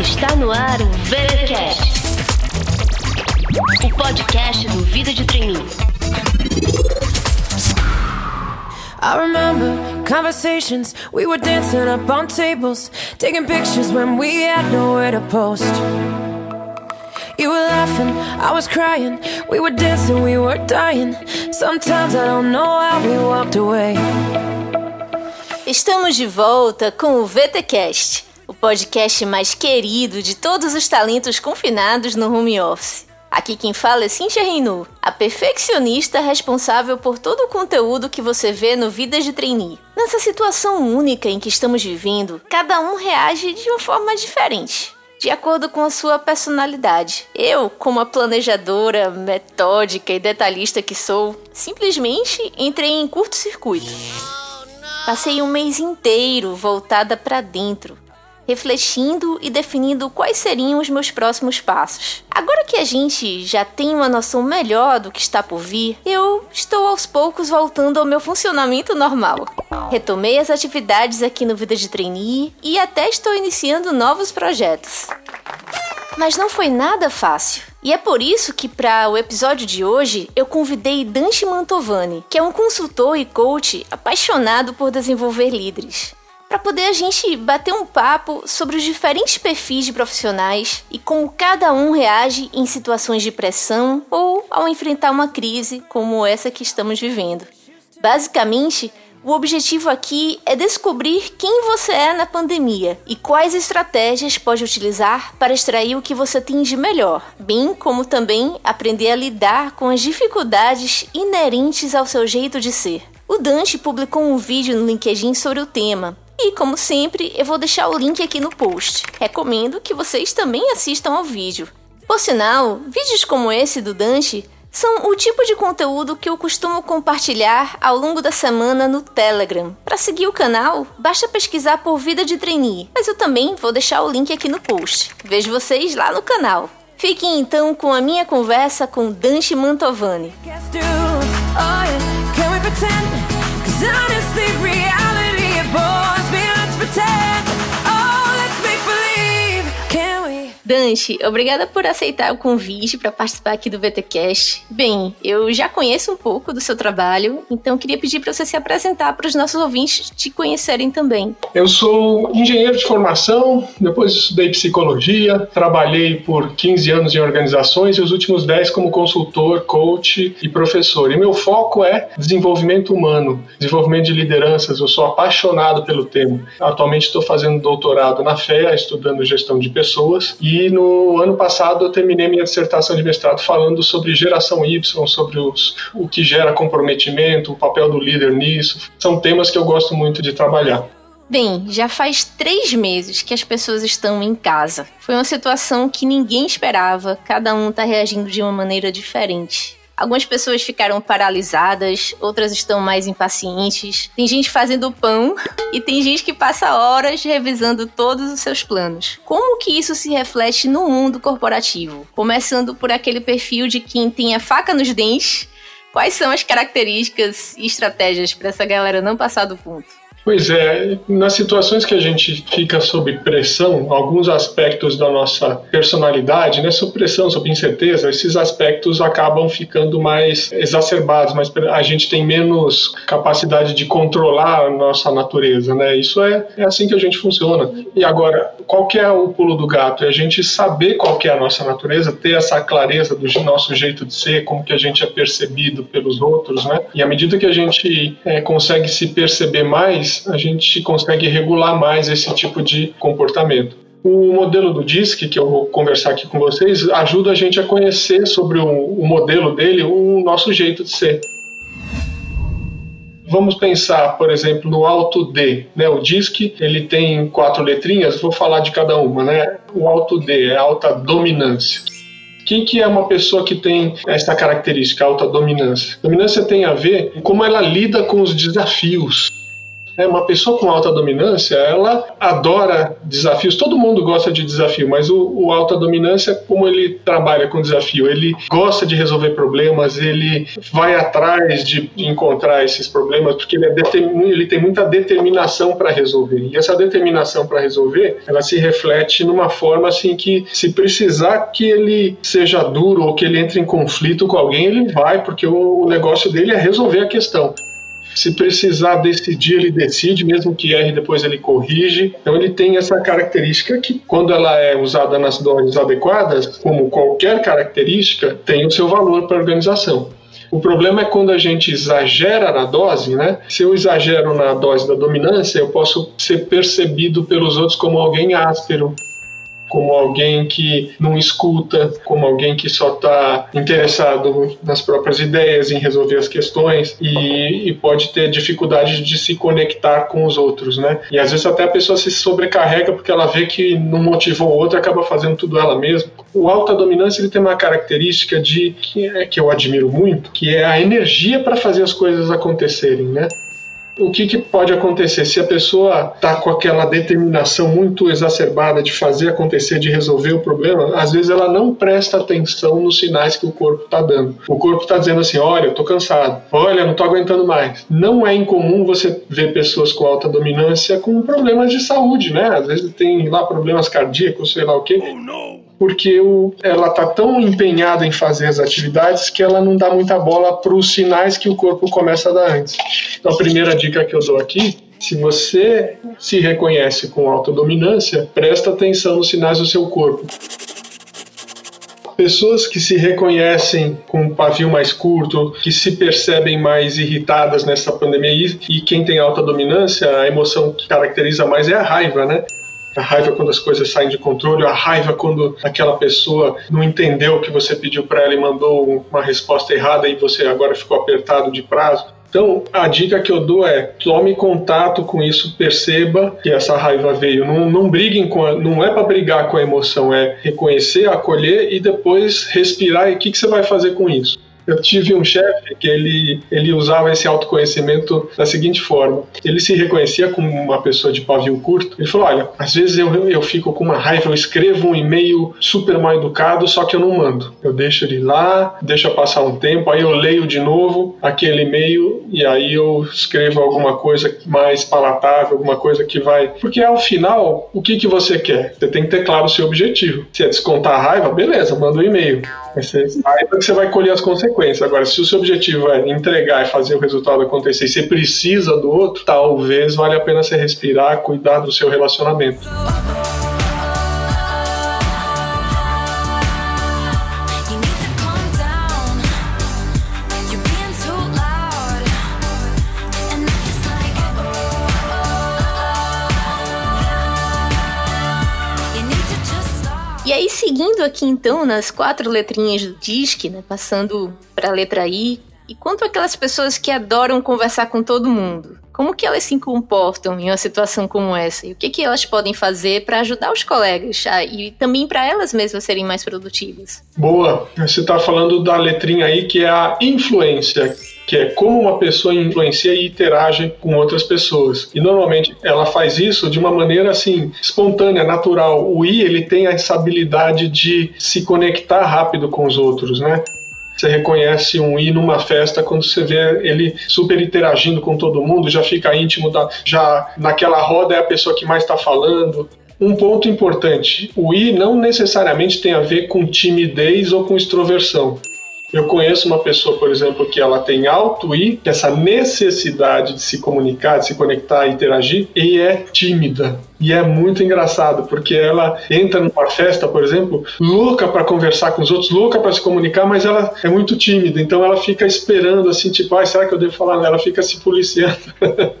Está no ar o VeraCast, o podcast do Vida de Treininho. I remember conversations, we were dancing up on tables, taking pictures when we had nowhere to post. You were laughing, I was crying, we were dancing, we were dying. Sometimes I don't know how we walked away. Estamos de volta com o VTcast, o podcast mais querido de todos os talentos confinados no home office. Aqui quem fala é Cintia Reinu, a perfeccionista responsável por todo o conteúdo que você vê no Vidas de Trainee. Nessa situação única em que estamos vivendo, cada um reage de uma forma diferente de acordo com a sua personalidade. Eu, como a planejadora, metódica e detalhista que sou, simplesmente entrei em curto-circuito. Passei um mês inteiro voltada para dentro, refletindo e definindo quais seriam os meus próximos passos. Agora que a gente já tem uma noção melhor do que está por vir, eu estou aos poucos voltando ao meu funcionamento normal. Retomei as atividades aqui no Vida de Trainee e até estou iniciando novos projetos. Mas não foi nada fácil. E é por isso que, para o episódio de hoje, eu convidei Danche Mantovani, que é um consultor e coach apaixonado por desenvolver líderes para poder a gente bater um papo sobre os diferentes perfis de profissionais e como cada um reage em situações de pressão ou ao enfrentar uma crise como essa que estamos vivendo. Basicamente, o objetivo aqui é descobrir quem você é na pandemia e quais estratégias pode utilizar para extrair o que você tem de melhor, bem como também aprender a lidar com as dificuldades inerentes ao seu jeito de ser. O Dante publicou um vídeo no LinkedIn sobre o tema, e como sempre, eu vou deixar o link aqui no post. Recomendo que vocês também assistam ao vídeo. Por sinal, vídeos como esse do Dante são o tipo de conteúdo que eu costumo compartilhar ao longo da semana no Telegram. Para seguir o canal, basta pesquisar por Vida de Trainee, mas eu também vou deixar o link aqui no post. Vejo vocês lá no canal. Fiquem então com a minha conversa com Dante Mantovani. Dante, obrigada por aceitar o convite para participar aqui do VTcast. Bem, eu já conheço um pouco do seu trabalho, então queria pedir para você se apresentar para os nossos ouvintes te conhecerem também. Eu sou engenheiro de formação, depois estudei psicologia, trabalhei por 15 anos em organizações e os últimos 10 como consultor, coach e professor. E meu foco é desenvolvimento humano, desenvolvimento de lideranças. Eu sou apaixonado pelo tema. Atualmente estou fazendo doutorado na FEA, estudando gestão de pessoas e e no ano passado eu terminei minha dissertação de mestrado falando sobre geração Y, sobre os, o que gera comprometimento, o papel do líder nisso. São temas que eu gosto muito de trabalhar. Bem, já faz três meses que as pessoas estão em casa. Foi uma situação que ninguém esperava, cada um está reagindo de uma maneira diferente. Algumas pessoas ficaram paralisadas, outras estão mais impacientes. Tem gente fazendo pão e tem gente que passa horas revisando todos os seus planos. Como que isso se reflete no mundo corporativo? Começando por aquele perfil de quem tem a faca nos dentes. Quais são as características e estratégias para essa galera não passar do ponto? Pois é, nas situações que a gente fica sob pressão, alguns aspectos da nossa personalidade, né, sob pressão, sob incerteza, esses aspectos acabam ficando mais exacerbados, mas a gente tem menos capacidade de controlar a nossa natureza, né? Isso é, é assim que a gente funciona. E agora, qual que é o pulo do gato? É a gente saber qual que é a nossa natureza, ter essa clareza do nosso jeito de ser, como que a gente é percebido pelos outros, né? E à medida que a gente é, consegue se perceber mais, a gente consegue regular mais esse tipo de comportamento. O modelo do DISC, que eu vou conversar aqui com vocês, ajuda a gente a conhecer sobre o, o modelo dele, o nosso jeito de ser. Vamos pensar, por exemplo, no alto D, né? O DISC, ele tem quatro letrinhas, vou falar de cada uma, né? O alto D é alta dominância. Quem que é uma pessoa que tem essa característica, alta dominância? Dominância tem a ver com como ela lida com os desafios É, uma pessoa com alta dominância, ela adora desafios. Todo mundo gosta de desafio, mas o, o alta dominância, como ele trabalha com desafio, ele gosta de resolver problemas, ele vai atrás de encontrar esses problemas, porque ele, é ele tem muita determinação para resolver. E essa determinação para resolver, ela se reflete numa forma assim que, se precisar que ele seja duro ou que ele entre em conflito com alguém, ele vai, porque o, o negócio dele é resolver a questão. Se precisar decidir, ele decide, mesmo que erre, depois ele corrige. Então ele tem essa característica que, quando ela é usada nas doses adequadas, como qualquer característica, tem o seu valor para a organização. O problema é quando a gente exagera na dose, né? Se eu exagero na dose da dominância, eu posso ser percebido pelos outros como alguém áspero, como alguém que não escuta, como alguém que só está interessado nas próprias ideias, em resolver as questões e, e, pode ter dificuldade de se conectar com os outros, né? E às vezes até a pessoa se sobrecarrega porque ela vê que não motivou o outro, acaba fazendo tudo ela mesma. O alta dominância ele tem uma característica de que, é, que eu admiro muito, que é a energia para fazer as coisas acontecerem, né? O que, que, pode acontecer se a pessoa está com aquela determinação muito exacerbada de fazer acontecer, de resolver o problema? Às vezes ela não presta atenção nos sinais que o corpo está dando. O corpo está dizendo assim: olha, eu estou cansado, olha, não estou aguentando mais. Não é incomum você ver pessoas com alta dominância com problemas de saúde, né? Às vezes tem lá problemas cardíacos, sei lá o quê. Oh, porque o, ela está tão empenhada em fazer as atividades que ela não dá muita bola para os sinais que o corpo começa a dar antes. Então, a primeira dica que eu dou aqui se você se reconhece com autodominância, presta atenção nos sinais do seu corpo. Pessoas que se reconhecem com um pavio mais curto, que se percebem mais irritadas nessa pandemia e quem tem alta dominância, a emoção que caracteriza mais é a raiva, né? A raiva quando as coisas saem de controle, a raiva quando aquela pessoa não entendeu o que você pediu para ela e mandou uma resposta errada e você agora ficou apertado de prazo. Então, a dica que eu dou é tome contato com isso, perceba que essa raiva veio. Não, não briguem com a, não é para brigar com a emoção, é reconhecer, acolher e depois respirar e o que, que você vai fazer com isso. Eu tive um chefe que ele, ele usava esse autoconhecimento da seguinte forma: ele se reconhecia como uma pessoa de pavio curto. Ele falou: Olha, às vezes eu, eu fico com uma raiva, eu escrevo um e-mail super mal educado, só que eu não mando. Eu deixo ele lá, deixo passar um tempo, aí eu leio de novo aquele e-mail e aí eu escrevo alguma coisa mais palatável, alguma coisa que vai. Porque ao final, o que, que você quer? Você tem que ter claro o seu objetivo. Se é descontar a raiva, beleza, manda um e-mail. Vai ser raiva que você vai colher as consequências consequência. Agora, se o seu objetivo é entregar e fazer o resultado acontecer e você precisa do outro, talvez valha a pena você respirar, cuidar do seu relacionamento. Aqui então nas quatro letrinhas do DISC, né, passando para a letra I, e quanto aquelas pessoas que adoram conversar com todo mundo? Como que elas se comportam em uma situação como essa? E o que, que elas podem fazer para ajudar os colegas a, e também para elas mesmas serem mais produtivas? Boa! Você está falando da letrinha aí que é a influência que é como uma pessoa influencia e interage com outras pessoas. E normalmente ela faz isso de uma maneira assim espontânea, natural. O I ele tem essa habilidade de se conectar rápido com os outros, né? Você reconhece um I numa festa quando você vê ele super interagindo com todo mundo, já fica íntimo da, já naquela roda é a pessoa que mais está falando. Um ponto importante: o I não necessariamente tem a ver com timidez ou com extroversão. Eu conheço uma pessoa, por exemplo, que ela tem alto I, que essa necessidade de se comunicar, de se conectar, interagir, e é tímida. E é muito engraçado, porque ela entra numa festa, por exemplo, louca para conversar com os outros, louca para se comunicar, mas ela é muito tímida, então ela fica esperando assim, tipo, ah, será que eu devo falar? Ela fica se policiando.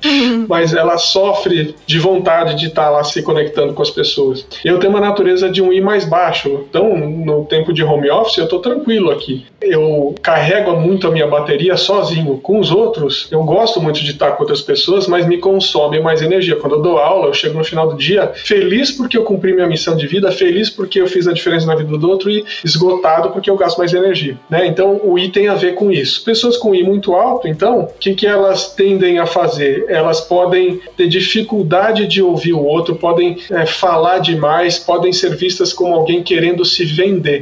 Uhum. mas ela sofre de vontade de estar tá lá se conectando com as pessoas. Eu tenho uma natureza de um I mais baixo, então no tempo de home office eu estou tranquilo aqui. Eu carrego muito a minha bateria sozinho. Com os outros, eu gosto muito de estar com outras pessoas, mas me consome mais energia. Quando eu dou aula, eu chego no final do dia feliz porque eu cumpri minha missão de vida, feliz porque eu fiz a diferença na vida do outro e esgotado porque eu gasto mais energia. Né? Então o I tem a ver com isso. Pessoas com I muito alto, então, o que, que elas tendem a fazer? Elas podem ter dificuldade de ouvir o outro, podem é, falar demais, podem ser vistas como alguém querendo se vender.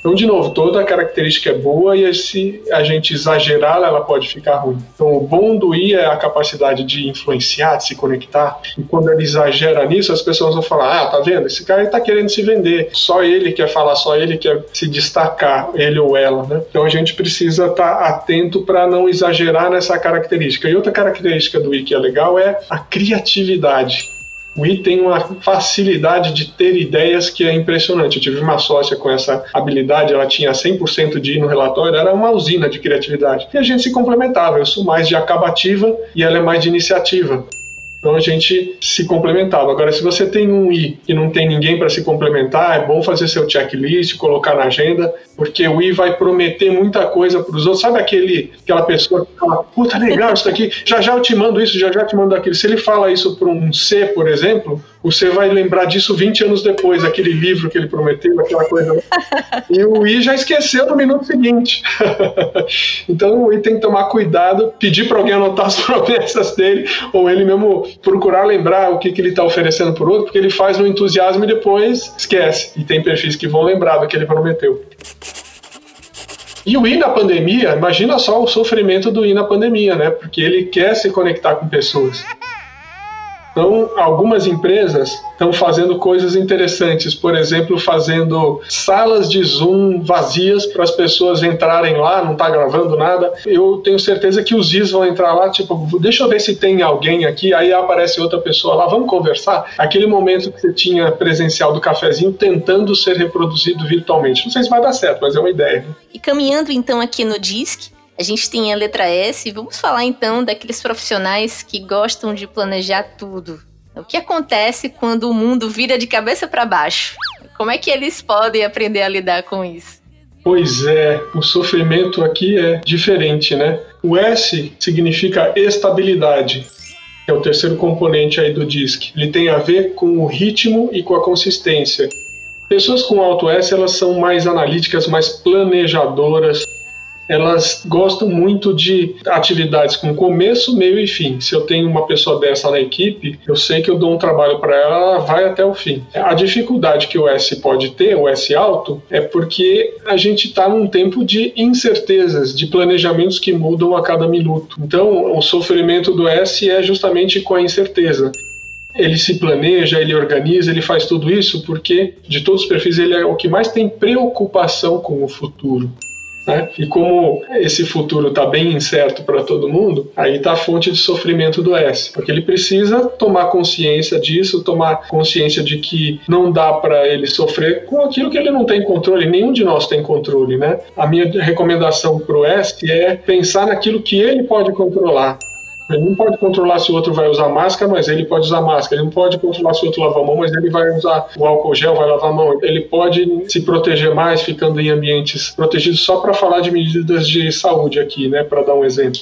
Então, de novo, toda característica é boa e se a gente exagerar, ela pode ficar ruim. Então, o bom do I é a capacidade de influenciar, de se conectar. E quando ele exagera nisso, as pessoas vão falar: ah, tá vendo? Esse cara está querendo se vender. Só ele quer falar, só ele quer se destacar, ele ou ela, né? Então, a gente precisa estar tá atento para não exagerar nessa característica. E outra característica do I que é legal é a criatividade. O I tem uma facilidade de ter ideias que é impressionante. Eu tive uma sócia com essa habilidade, ela tinha 100% de I no relatório, era uma usina de criatividade. E a gente se complementava. Eu sou mais de acabativa e ela é mais de iniciativa. Então a gente se complementava. Agora, se você tem um I e não tem ninguém para se complementar, é bom fazer seu checklist, colocar na agenda, porque o I vai prometer muita coisa para os outros. Sabe aquele, aquela pessoa que fala, puta, legal isso aqui, já já eu te mando isso, já já te mando aquilo. Se ele fala isso para um C, por exemplo, você vai lembrar disso 20 anos depois, aquele livro que ele prometeu, aquela coisa. E o I já esqueceu no minuto seguinte. então o I tem que tomar cuidado, pedir para alguém anotar as promessas dele, ou ele mesmo procurar lembrar o que, que ele está oferecendo por outro, porque ele faz no entusiasmo e depois esquece. E tem perfis que vão lembrar do que ele prometeu. E o I na pandemia, imagina só o sofrimento do I na pandemia, né? Porque ele quer se conectar com pessoas. Então, algumas empresas estão fazendo coisas interessantes, por exemplo, fazendo salas de Zoom vazias para as pessoas entrarem lá, não está gravando nada. Eu tenho certeza que os Is vão entrar lá, tipo, deixa eu ver se tem alguém aqui, aí aparece outra pessoa lá, vamos conversar. Aquele momento que você tinha presencial do cafezinho tentando ser reproduzido virtualmente. Não sei se vai dar certo, mas é uma ideia. E caminhando então aqui no DISC, a gente tem a letra S. Vamos falar então daqueles profissionais que gostam de planejar tudo. O que acontece quando o mundo vira de cabeça para baixo? Como é que eles podem aprender a lidar com isso? Pois é, o sofrimento aqui é diferente, né? O S significa estabilidade. É o terceiro componente aí do DISC. Ele tem a ver com o ritmo e com a consistência. Pessoas com alto S, elas são mais analíticas, mais planejadoras, elas gostam muito de atividades com começo, meio e fim. Se eu tenho uma pessoa dessa na equipe, eu sei que eu dou um trabalho para ela, ela vai até o fim. A dificuldade que o S pode ter, o S alto, é porque a gente está num tempo de incertezas, de planejamentos que mudam a cada minuto. Então, o sofrimento do S é justamente com a incerteza ele se planeja, ele organiza, ele faz tudo isso porque, de todos os perfis, ele é o que mais tem preocupação com o futuro. Né? E como esse futuro está bem incerto para todo mundo, aí está a fonte de sofrimento do S, porque ele precisa tomar consciência disso, tomar consciência de que não dá para ele sofrer com aquilo que ele não tem controle, nenhum de nós tem controle, né? A minha recomendação para o S é pensar naquilo que ele pode controlar. Ele não pode controlar se o outro vai usar máscara, mas ele pode usar máscara. Ele não pode controlar se o outro lava a mão, mas ele vai usar o álcool gel, vai lavar a mão. Ele pode se proteger mais ficando em ambientes protegidos só para falar de medidas de saúde aqui, né, para dar um exemplo.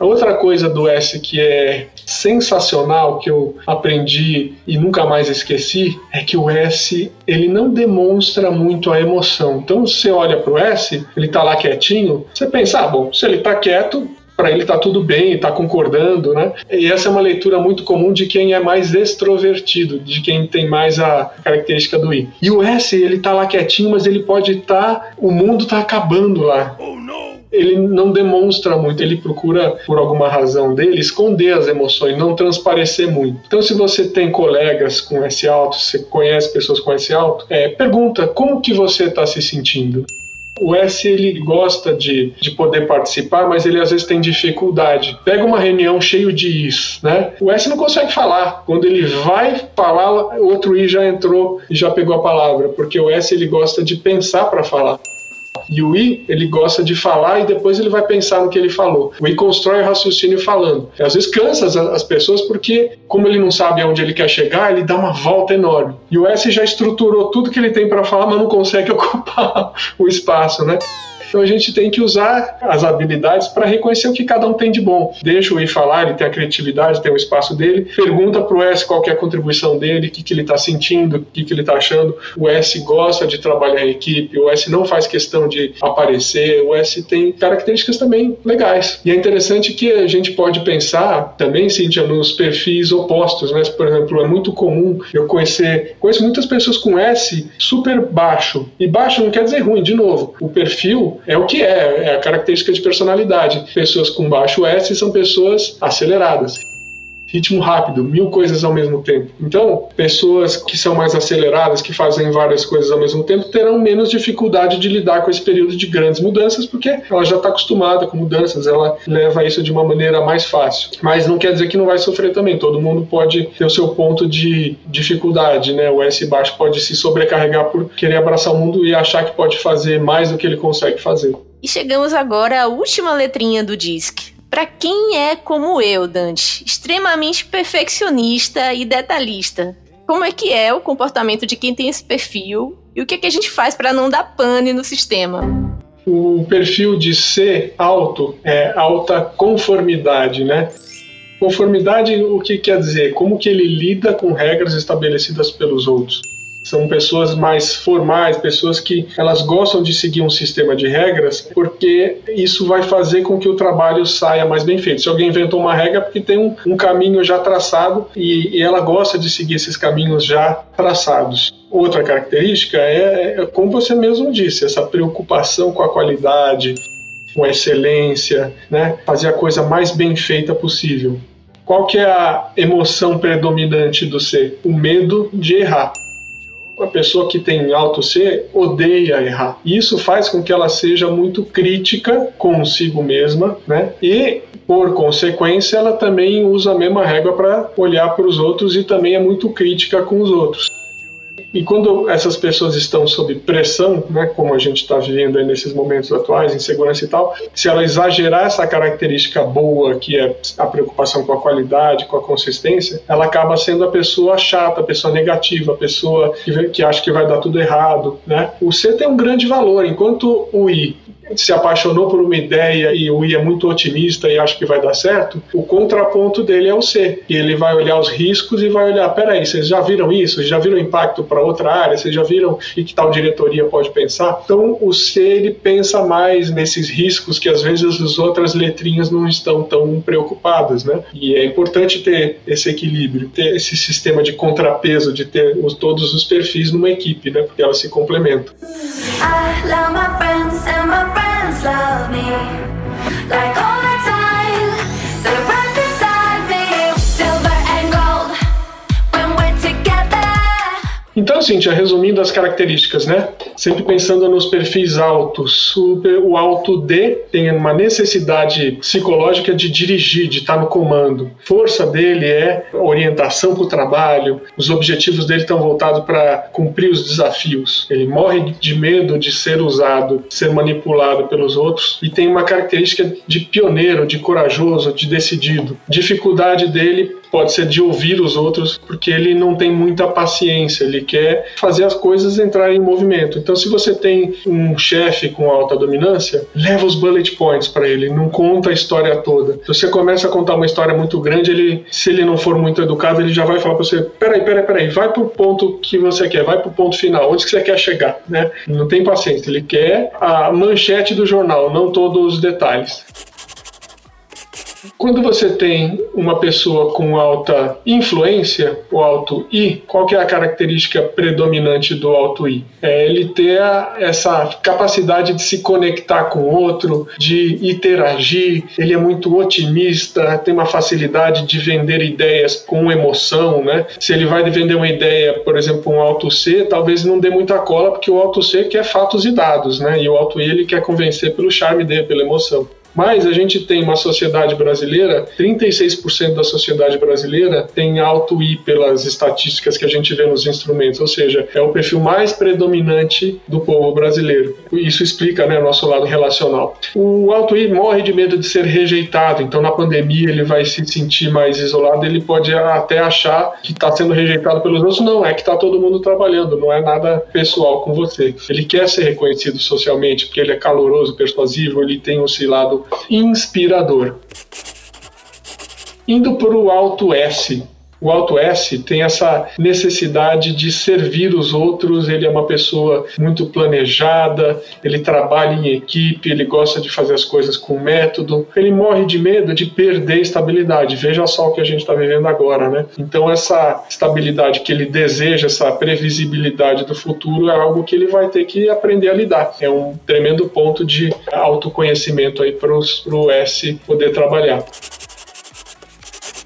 A outra coisa do S que é sensacional que eu aprendi e nunca mais esqueci é que o S ele não demonstra muito a emoção. Então você olha para o S, ele está lá quietinho, você pensa, ah, bom, se ele está quieto, para ele tá tudo bem, tá concordando, né? E essa é uma leitura muito comum de quem é mais extrovertido, de quem tem mais a característica do I. E o S, ele tá lá quietinho, mas ele pode estar, tá, o mundo tá acabando lá. Oh, ele não demonstra muito, ele procura, por alguma razão dele, esconder as emoções, não transparecer muito. Então, se você tem colegas com S alto, se conhece pessoas com S alto, é, pergunta como que você está se sentindo. O S ele gosta de, de poder participar, mas ele às vezes tem dificuldade. Pega uma reunião cheio de is, né? O S não consegue falar. Quando ele vai falar, outro I já entrou e já pegou a palavra, porque o S ele gosta de pensar para falar. E o I, ele gosta de falar e depois ele vai pensar no que ele falou. O I constrói o raciocínio falando. E às vezes cansa as, as pessoas porque, como ele não sabe aonde ele quer chegar, ele dá uma volta enorme. E o S já estruturou tudo que ele tem para falar, mas não consegue ocupar o espaço, né? Então a gente tem que usar as habilidades para reconhecer o que cada um tem de bom. Deixa o I falar, ele tem a criatividade, tem o espaço dele. Pergunta para o S qual é a contribuição dele, o que, que ele está sentindo, o que, que ele está achando. O S gosta de trabalhar em equipe, o S não faz questão de aparecer, o S tem características também legais. E é interessante que a gente pode pensar também, Cíntia, nos perfis opostos. Né? Por exemplo, é muito comum eu conhecer, conheço muitas pessoas com S super baixo. E baixo não quer dizer ruim, de novo. O perfil é o que é, é a característica de personalidade. Pessoas com baixo S são pessoas aceleradas ritmo rápido, mil coisas ao mesmo tempo. Então, pessoas que são mais aceleradas, que fazem várias coisas ao mesmo tempo, terão menos dificuldade de lidar com esse período de grandes mudanças, porque ela já está acostumada com mudanças, ela leva isso de uma maneira mais fácil. Mas não quer dizer que não vai sofrer também. Todo mundo pode ter o seu ponto de dificuldade, né? O S baixo pode se sobrecarregar por querer abraçar o mundo e achar que pode fazer mais do que ele consegue fazer. E chegamos agora à última letrinha do DISC, para quem é como eu, Dante, extremamente perfeccionista e detalhista, como é que é o comportamento de quem tem esse perfil e o que, é que a gente faz para não dar pane no sistema? O perfil de ser alto é alta conformidade, né? Conformidade, o que quer dizer? Como que ele lida com regras estabelecidas pelos outros? São pessoas mais formais, pessoas que elas gostam de seguir um sistema de regras, porque isso vai fazer com que o trabalho saia mais bem feito. Se alguém inventou uma regra, é porque tem um, um caminho já traçado e, e ela gosta de seguir esses caminhos já traçados. Outra característica é, é, como você mesmo disse, essa preocupação com a qualidade, com a excelência, né? fazer a coisa mais bem feita possível. Qual que é a emoção predominante do ser? O medo de errar. Uma pessoa que tem alto C odeia errar. Isso faz com que ela seja muito crítica consigo mesma, né? E por consequência, ela também usa a mesma régua para olhar para os outros e também é muito crítica com os outros. E quando essas pessoas estão sob pressão, né, como a gente está vivendo nesses momentos atuais, insegurança e tal, se ela exagerar essa característica boa, que é a preocupação com a qualidade, com a consistência, ela acaba sendo a pessoa chata, a pessoa negativa, a pessoa que, que acha que vai dar tudo errado. Né? O C tem um grande valor, enquanto o I se apaixonou por uma ideia e o I é muito otimista e acha que vai dar certo, o contraponto dele é o C. E ele vai olhar os riscos e vai olhar, peraí, vocês já viram isso? Já viram impacto para outra área? Vocês já viram e que tal diretoria pode pensar? Então o C ele pensa mais nesses riscos que às vezes as outras letrinhas não estão tão preocupadas, né? E é importante ter esse equilíbrio, ter esse sistema de contrapeso, de ter os, todos os perfis numa equipe, né? Porque elas se complementam. I love my friends and my friends love me. Like all Então, Cintia, resumindo as características, né? sempre pensando nos perfis altos. O, o alto D tem uma necessidade psicológica de dirigir, de estar no comando. Força dele é orientação para o trabalho, os objetivos dele estão voltados para cumprir os desafios. Ele morre de medo de ser usado, ser manipulado pelos outros e tem uma característica de pioneiro, de corajoso, de decidido. Dificuldade dele pode ser de ouvir os outros, porque ele não tem muita paciência, ele quer fazer as coisas entrarem em movimento. Então, se você tem um chefe com alta dominância, leva os bullet points para ele, não conta a história toda. Se você começa a contar uma história muito grande, ele, se ele não for muito educado, ele já vai falar para você: peraí, peraí, peraí, vai pro ponto que você quer, vai pro ponto final, onde que você quer chegar, né? Não tem paciência, ele quer a manchete do jornal, não todos os detalhes. Quando você tem uma pessoa com alta influência, o alto I, qual que é a característica predominante do alto I? É ele ter a, essa capacidade de se conectar com o outro, de interagir, ele é muito otimista, tem uma facilidade de vender ideias com emoção, né? Se ele vai vender uma ideia, por exemplo, um alto C, talvez não dê muita cola, porque o alto C quer fatos e dados, né? E o alto I ele quer convencer pelo charme dele, pela emoção. Mas a gente tem uma sociedade brasileira, 36% da sociedade brasileira tem alto I pelas estatísticas que a gente vê nos instrumentos, ou seja, é o perfil mais predominante do povo brasileiro. Isso explica né, nosso lado relacional. O alto I morre de medo de ser rejeitado, então na pandemia ele vai se sentir mais isolado, ele pode até achar que está sendo rejeitado pelos outros. Não, é que está todo mundo trabalhando, não é nada pessoal com você. Ele quer ser reconhecido socialmente, porque ele é caloroso, persuasivo, ele tem esse lado inspirador. Indo para o alto S, o Alto S tem essa necessidade de servir os outros, ele é uma pessoa muito planejada, ele trabalha em equipe, ele gosta de fazer as coisas com método, ele morre de medo de perder estabilidade. Veja só o que a gente está vivendo agora, né? Então, essa estabilidade que ele deseja, essa previsibilidade do futuro, é algo que ele vai ter que aprender a lidar. É um tremendo ponto de autoconhecimento aí para o S poder trabalhar.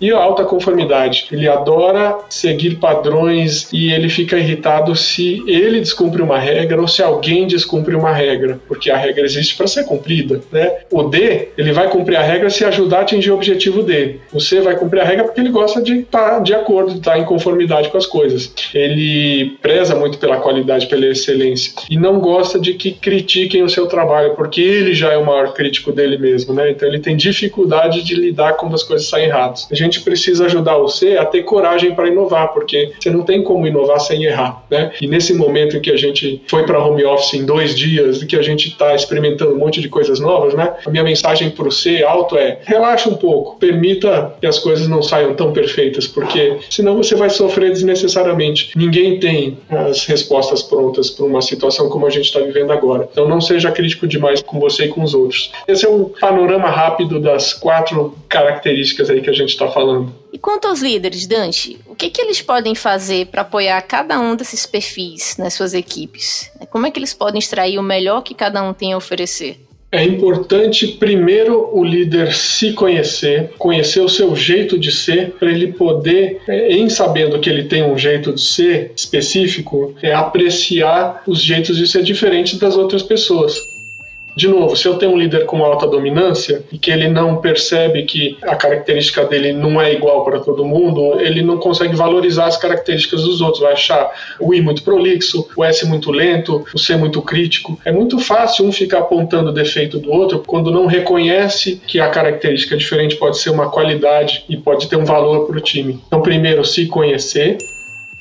E a alta conformidade. Ele adora seguir padrões e ele fica irritado se ele descumpre uma regra ou se alguém descumpre uma regra, porque a regra existe para ser cumprida. Né? O D, ele vai cumprir a regra se ajudar a atingir o objetivo dele. O C vai cumprir a regra porque ele gosta de estar tá de acordo, de estar tá em conformidade com as coisas. Ele preza muito pela qualidade, pela excelência e não gosta de que critiquem o seu trabalho, porque ele já é o maior crítico dele mesmo. Né? Então ele tem dificuldade de lidar quando as coisas saem erradas. A gente gente precisa ajudar você a ter coragem para inovar, porque você não tem como inovar sem errar, né? E nesse momento em que a gente foi para home office em dois dias, e que a gente está experimentando um monte de coisas novas, né? A minha mensagem para você alto é: relaxa um pouco, permita que as coisas não saiam tão perfeitas, porque senão você vai sofrer desnecessariamente. Ninguém tem as respostas prontas para uma situação como a gente está vivendo agora. Então não seja crítico demais com você e com os outros. Esse é um panorama rápido das quatro características aí que a gente está falando falando. E quanto aos líderes, Dante, o que, que eles podem fazer para apoiar cada um desses perfis nas suas equipes? Como é que eles podem extrair o melhor que cada um tem a oferecer? É importante primeiro o líder se conhecer, conhecer o seu jeito de ser, para ele poder, é, em sabendo que ele tem um jeito de ser específico, é apreciar os jeitos de ser diferentes das outras pessoas. De novo, se eu tenho um líder com alta dominância e que ele não percebe que a característica dele não é igual para todo mundo, ele não consegue valorizar as características dos outros. Vai achar o I muito prolixo, o S muito lento, o C muito crítico. É muito fácil um ficar apontando o defeito do outro quando não reconhece que a característica diferente pode ser uma qualidade e pode ter um valor para o time. Então, primeiro, se conhecer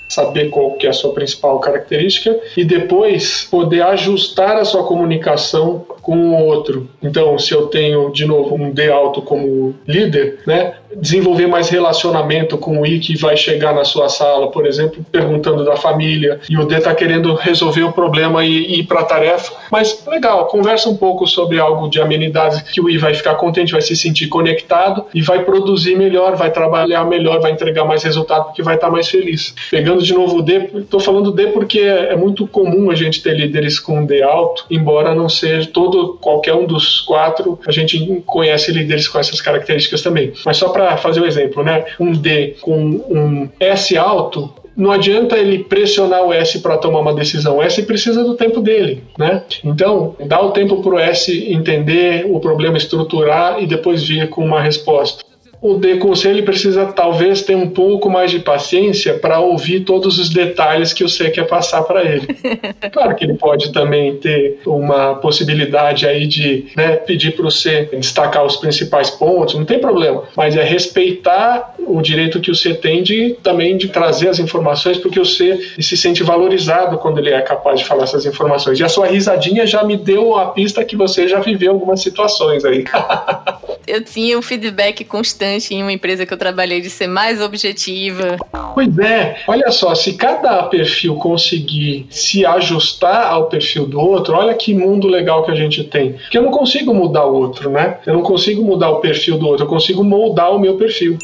saber qual que é a sua principal característica e depois poder ajustar a sua comunicação com o outro. Então, se eu tenho de novo um D alto como líder, né, desenvolver mais relacionamento com o I que vai chegar na sua sala, por exemplo, perguntando da família, e o D está querendo resolver o problema e, e ir para a tarefa. Mas legal, conversa um pouco sobre algo de amenidades que o I vai ficar contente, vai se sentir conectado e vai produzir melhor, vai trabalhar melhor, vai entregar mais resultado porque vai estar tá mais feliz. Pegando de novo o D, estou falando D porque é, é muito comum a gente ter líderes com D alto, embora não seja todo qualquer um dos quatro, a gente conhece líderes com essas características também. Mas só para fazer o um exemplo, né? Um D com um S alto, não adianta ele pressionar o S para tomar uma decisão. O S precisa do tempo dele, né? Então, dá o tempo para o S entender o problema, estruturar e depois vir com uma resposta o de conselho precisa talvez ter um pouco mais de paciência para ouvir todos os detalhes que você quer passar para ele. claro que ele pode também ter uma possibilidade aí de né, pedir para você destacar os principais pontos, não tem problema, mas é respeitar o direito que você tem de também de trazer as informações, porque você se sente valorizado quando ele é capaz de falar essas informações. E a sua risadinha já me deu a pista que você já viveu algumas situações aí. Eu tinha um feedback constante bastante em uma empresa que eu trabalhei de ser mais objetiva. Pois é, olha só, se cada perfil conseguir se ajustar ao perfil do outro, olha que mundo legal que a gente tem. Porque eu não consigo mudar o outro, né? Eu não consigo mudar o perfil do outro, eu consigo moldar o meu perfil.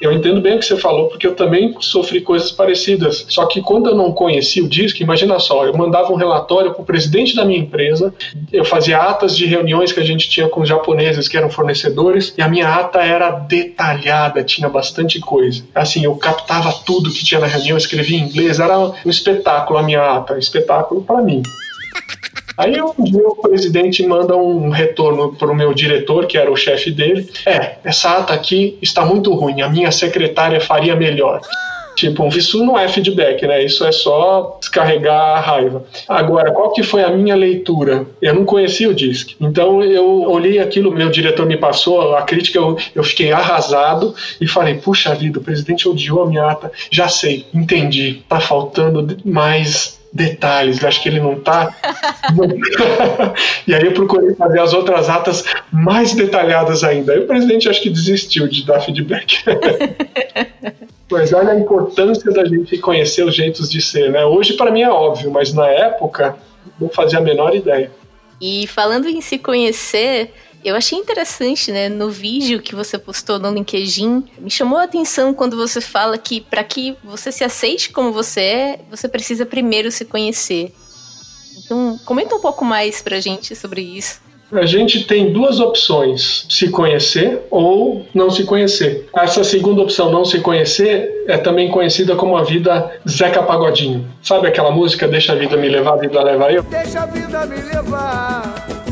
Eu entendo bem o que você falou, porque eu também sofri coisas parecidas. Só que quando eu não conhecia o disco, imagina só, eu mandava um relatório para o presidente da minha empresa, eu fazia atas de reuniões que a gente tinha com os japoneses que eram fornecedores, e a minha ata era detalhada, tinha bastante coisa. Assim, eu captava tudo que tinha na reunião, escrevia em inglês, era um espetáculo a minha ata, um espetáculo para mim. Aí um dia o presidente manda um retorno para o meu diretor, que era o chefe dele. É, essa ata aqui está muito ruim, a minha secretária faria melhor. Tipo, isso não é feedback, né? Isso é só descarregar a raiva. Agora, qual que foi a minha leitura? Eu não conhecia o DISC. Então eu olhei aquilo, meu diretor me passou a crítica, eu, eu fiquei arrasado e falei, puxa vida, o presidente odiou a minha ata. Já sei, entendi. Tá faltando mais detalhes, acho que ele não tá. e aí eu procurei fazer as outras atas mais detalhadas ainda. Aí o presidente acho que desistiu de dar feedback. Mas olha a importância da gente conhecer os jeitos de ser, né? Hoje para mim é óbvio, mas na época não fazia a menor ideia. E falando em se conhecer, eu achei interessante, né, no vídeo que você postou no LinkedIn, me chamou a atenção quando você fala que para que você se aceite como você é, você precisa primeiro se conhecer. Então, comenta um pouco mais pra gente sobre isso a gente tem duas opções: se conhecer ou não se conhecer. Essa segunda opção, não se conhecer, é também conhecida como a vida Zeca Pagodinho. Sabe aquela música Deixa a vida me levar, a vida leva eu? Deixa a vida me levar.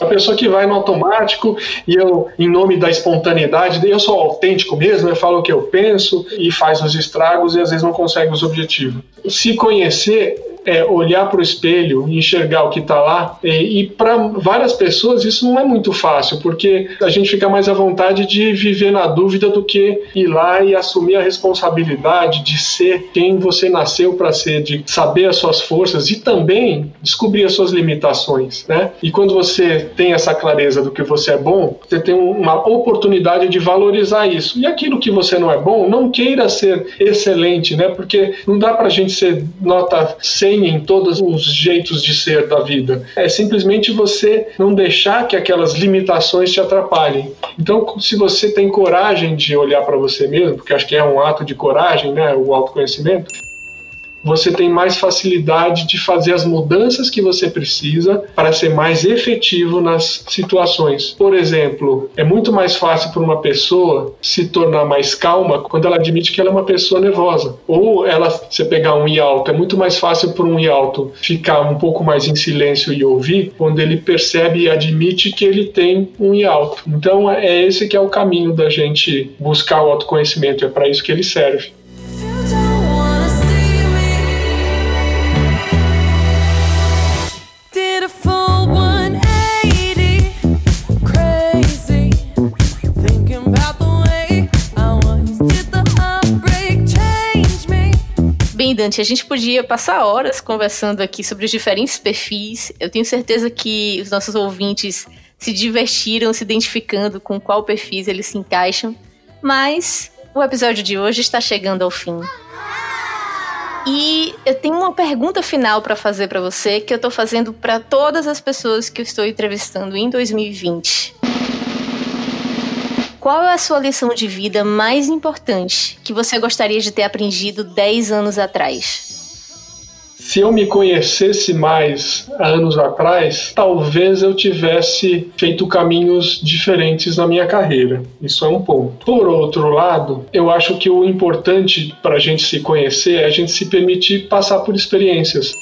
A pessoa que vai no automático e eu, em nome da espontaneidade, eu sou autêntico mesmo, eu falo o que eu penso e faz os estragos e às vezes não consegue os objetivos. Se conhecer é, olhar para o espelho e enxergar o que está lá. E, e para várias pessoas isso não é muito fácil, porque a gente fica mais à vontade de viver na dúvida do que ir lá e assumir a responsabilidade de ser quem você nasceu para ser, de saber as suas forças e também descobrir as suas limitações, né? E quando você tem essa clareza do que você é bom, você tem uma oportunidade de valorizar isso. E aquilo que você não é bom, não queira ser excelente, né? Porque não dá para a gente ser nota 100 em todos os jeitos de ser da vida. É simplesmente você não deixar que aquelas limitações te atrapalhem. Então, se você tem coragem de olhar para você mesmo, porque acho que é um ato de coragem, né, o autoconhecimento, você tem mais facilidade de fazer as mudanças que você precisa para ser mais efetivo nas situações. Por exemplo, é muito mais fácil para uma pessoa se tornar mais calma quando ela admite que ela é uma pessoa nervosa. Ou ela, você pegar um I alto, é muito mais fácil para um I alto ficar um pouco mais em silêncio e ouvir quando ele percebe e admite que ele tem um I alto. Então é esse que é o caminho da gente buscar o autoconhecimento, é para isso que ele serve. Dante, a gente podia passar horas conversando aqui sobre os diferentes perfis. Eu tenho certeza que os nossos ouvintes se divertiram se identificando com qual perfis eles se encaixam. Mas o episódio de hoje está chegando ao fim. E eu tenho uma pergunta final para fazer para você que eu estou fazendo para todas as pessoas que eu estou entrevistando em 2020. Qual é a sua lição de vida mais importante que você gostaria de ter aprendido 10 anos atrás? Se eu me conhecesse mais anos atrás, talvez eu tivesse feito caminhos diferentes na minha carreira. Isso é um ponto. Por outro lado, eu acho que o importante para a gente se conhecer é a gente se permitir passar por experiências.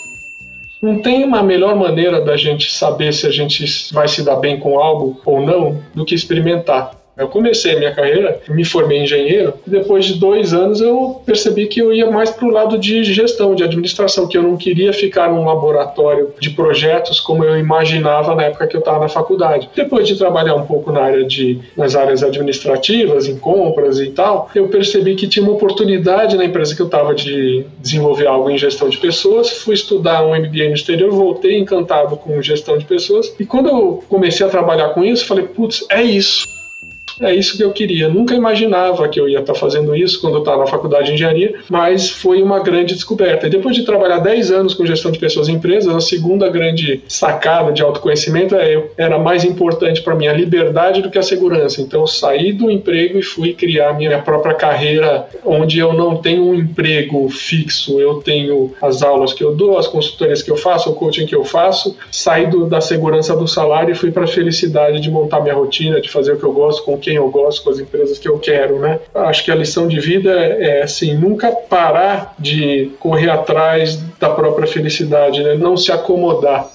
Não tem uma melhor maneira da gente saber se a gente vai se dar bem com algo ou não do que experimentar. Eu comecei a minha carreira, me formei engenheiro, e depois de dois anos eu percebi que eu ia mais para o lado de gestão, de administração, que eu não queria ficar num laboratório de projetos como eu imaginava na época que eu estava na faculdade. Depois de trabalhar um pouco na área de, nas áreas administrativas, em compras e tal, eu percebi que tinha uma oportunidade na empresa que eu estava de desenvolver algo em gestão de pessoas. Fui estudar um MBA no exterior, voltei encantado com gestão de pessoas, e quando eu comecei a trabalhar com isso, falei, putz, é isso é isso que eu queria. Nunca imaginava que eu ia estar fazendo isso quando eu estava na faculdade de engenharia, mas foi uma grande descoberta. E depois de trabalhar 10 anos com gestão de pessoas e empresas, a segunda grande sacada de autoconhecimento é era mais importante para mim a liberdade do que a segurança. Então eu saí do emprego e fui criar minha própria carreira, onde eu não tenho um emprego fixo, eu tenho as aulas que eu dou, as consultorias que eu faço, o coaching que eu faço, saí do, da segurança do salário e fui para a felicidade de montar minha rotina, de fazer o que eu gosto com quem eu gosto, com as empresas que eu quero, né? Acho que a lição de vida é, assim, nunca parar de correr atrás da própria felicidade, né? Não se acomodar.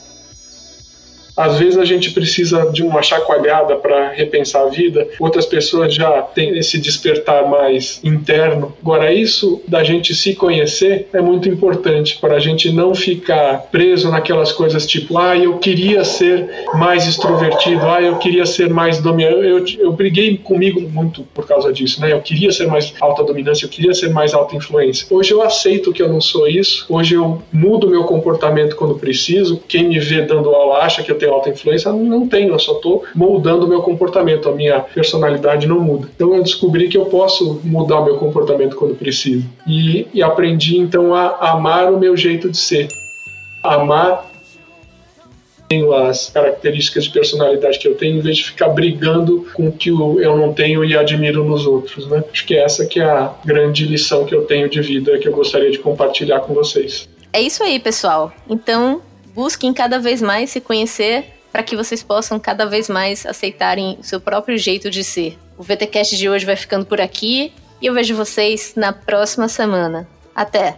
Às vezes a gente precisa de uma chacoalhada para repensar a vida, outras pessoas já têm esse despertar mais interno. Agora, isso da gente se conhecer é muito importante para a gente não ficar preso naquelas coisas tipo, ah, eu queria ser mais extrovertido, ah, eu queria ser mais dominante. Eu, eu briguei comigo muito por causa disso, né? Eu queria ser mais alta dominância, eu queria ser mais alta influência. Hoje eu aceito que eu não sou isso, hoje eu mudo meu comportamento quando preciso. Quem me vê dando aula acha que eu tenho tenho alta influência? Não tenho, eu só estou moldando o meu comportamento, a minha personalidade não muda. Então eu descobri que eu posso mudar o meu comportamento quando preciso. E, e aprendi então a amar o meu jeito de ser. Amar tenho as características de personalidade que eu tenho, em vez de ficar brigando com o que eu não tenho e admiro nos outros, né? Acho que essa que é a grande lição que eu tenho de vida que eu gostaria de compartilhar com vocês. É isso aí, pessoal. Então, busquem cada vez mais se conhecer para que vocês possam cada vez mais aceitarem o seu próprio jeito de ser. O VTcast de hoje vai ficando por aqui e eu vejo vocês na próxima semana. Até!